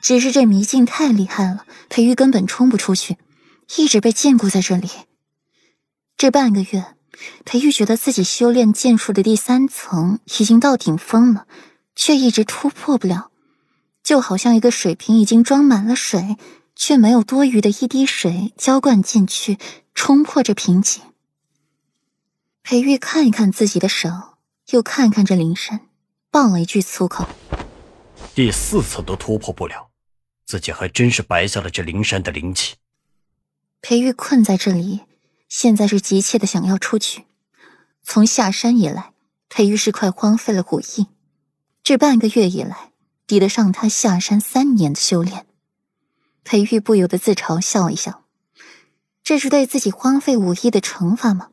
只是这迷境太厉害了，裴玉根本冲不出去，一直被禁锢在这里。这半个月，裴玉觉得自己修炼剑术的第三层已经到顶峰了，却一直突破不了，就好像一个水瓶已经装满了水，却没有多余的一滴水浇灌进去，冲破这瓶颈。裴玉看一看自己的手，又看看这灵山，爆了一句粗口：“第四层都突破不了。”自己还真是白下了这灵山的灵气。裴玉困在这里，现在是急切的想要出去。从下山以来，裴玉是快荒废了武艺，这半个月以来，抵得上他下山三年的修炼。裴玉不由得自嘲笑一笑，这是对自己荒废武艺的惩罚吗？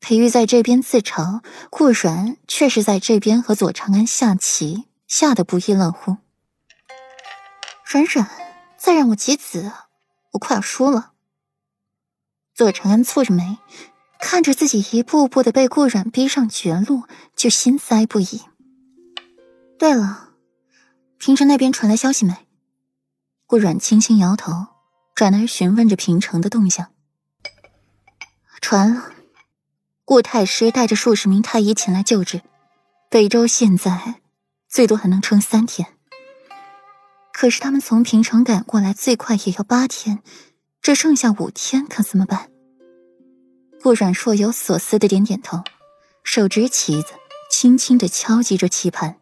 裴玉在这边自嘲，顾然却是在这边和左长安下棋，下得不亦乐乎。冉冉，再让我几子，我快要输了。左承安蹙着眉，看着自己一步步的被顾冉逼上绝路，就心塞不已。对了，平城那边传来消息没？顾软轻轻摇头，转而询问着平城的动向。传了，顾太师带着数十名太医前来救治，北周现在最多还能撑三天。可是他们从平城赶过来，最快也要八天，这剩下五天可怎么办？顾阮若有所思的点点头，手执棋子，轻轻的敲击着棋盘。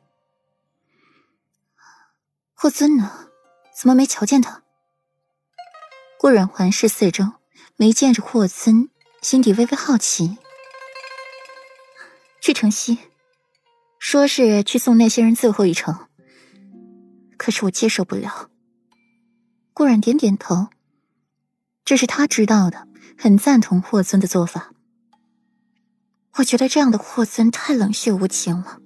霍尊呢？怎么没瞧见他？顾阮环视四周，没见着霍尊，心底微微好奇。去城西，说是去送那些人最后一程。可是我接受不了。顾然点点头，这是他知道的，很赞同霍尊的做法。我觉得这样的霍尊太冷血无情了，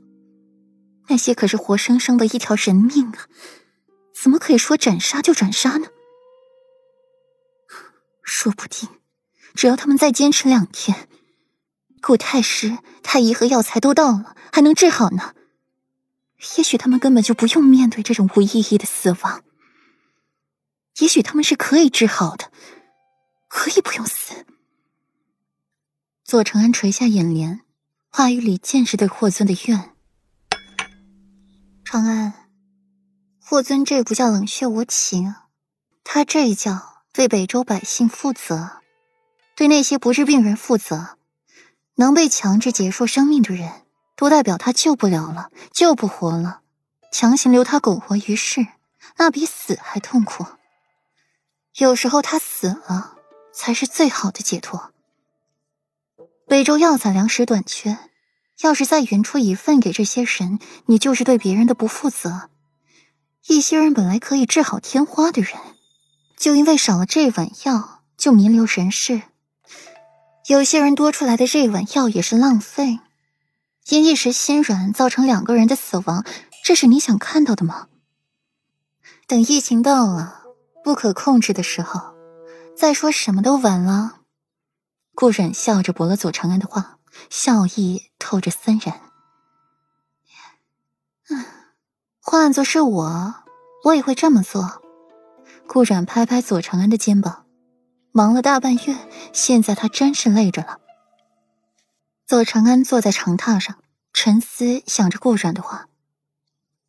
那些可是活生生的一条人命啊，怎么可以说斩杀就斩杀呢？说不定，只要他们再坚持两天，顾太师、太医和药材都到了，还能治好呢。也许他们根本就不用面对这种无意义的死亡。也许他们是可以治好的，可以不用死。左承安垂下眼帘，话语里尽是对霍尊的怨。长安，霍尊这不叫冷血无情，他这叫对北周百姓负责，对那些不治病人负责，能被强制结束生命的人。都代表他救不了了，救不活了，强行留他苟活于世，那比死还痛苦。有时候他死了，才是最好的解脱。北周药材粮食短缺，要是再匀出一份给这些人，你就是对别人的不负责。一些人本来可以治好天花的人，就因为少了这碗药，就弥留人世。有些人多出来的这碗药也是浪费。因一时心软造成两个人的死亡，这是你想看到的吗？等疫情到了不可控制的时候，再说什么都晚了。顾忍笑着驳了左长安的话，笑意透着森然。嗯，换做是我，我也会这么做。顾阮拍拍左长安的肩膀，忙了大半月，现在他真是累着了。左长安坐在长榻上，沉思，想着顾阮的话，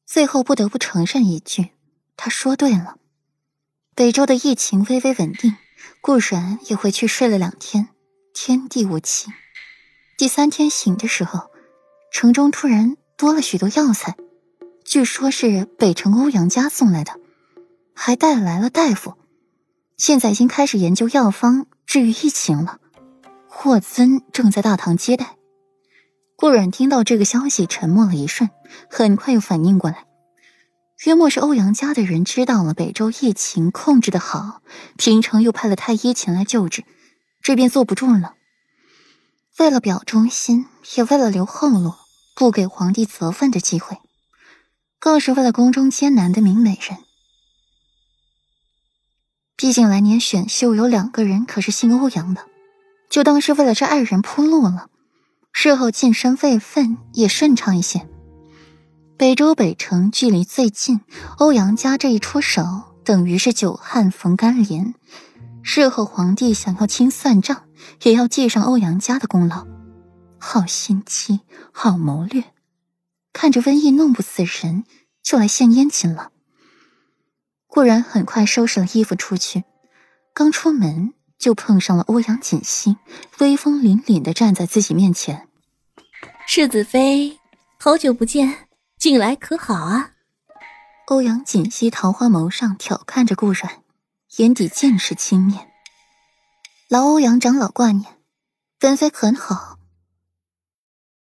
最后不得不承认一句：他说对了。北周的疫情微微稳定，顾阮也回去睡了两天。天地无情，第三天醒的时候，城中突然多了许多药材，据说是北城欧阳家送来的，还带来了大夫，现在已经开始研究药方治愈疫情了。霍尊正在大堂接待，顾阮听到这个消息，沉默了一瞬，很快又反应过来，约莫是欧阳家的人知道了北周疫情控制的好，平城又派了太医前来救治，这便坐不住了。为了表忠心，也为了留后路，不给皇帝责问的机会，更是为了宫中艰难的明美人。毕竟来年选秀有两个人可是姓欧阳的。就当是为了这二人铺路了，日后晋升位分也顺畅一些。北周北城距离最近，欧阳家这一出手，等于是久旱逢甘霖。日后皇帝想要清算账，也要记上欧阳家的功劳。好心机，好谋略，看着瘟疫弄不死人，就来献殷勤了。顾然很快收拾了衣服出去，刚出门就碰上了欧阳锦溪，威风凛凛的站在自己面前。世子妃，好久不见。近来可好啊？欧阳锦溪桃花眸上挑看着顾阮，眼底尽是轻蔑。劳欧阳长老挂念，本妃很好，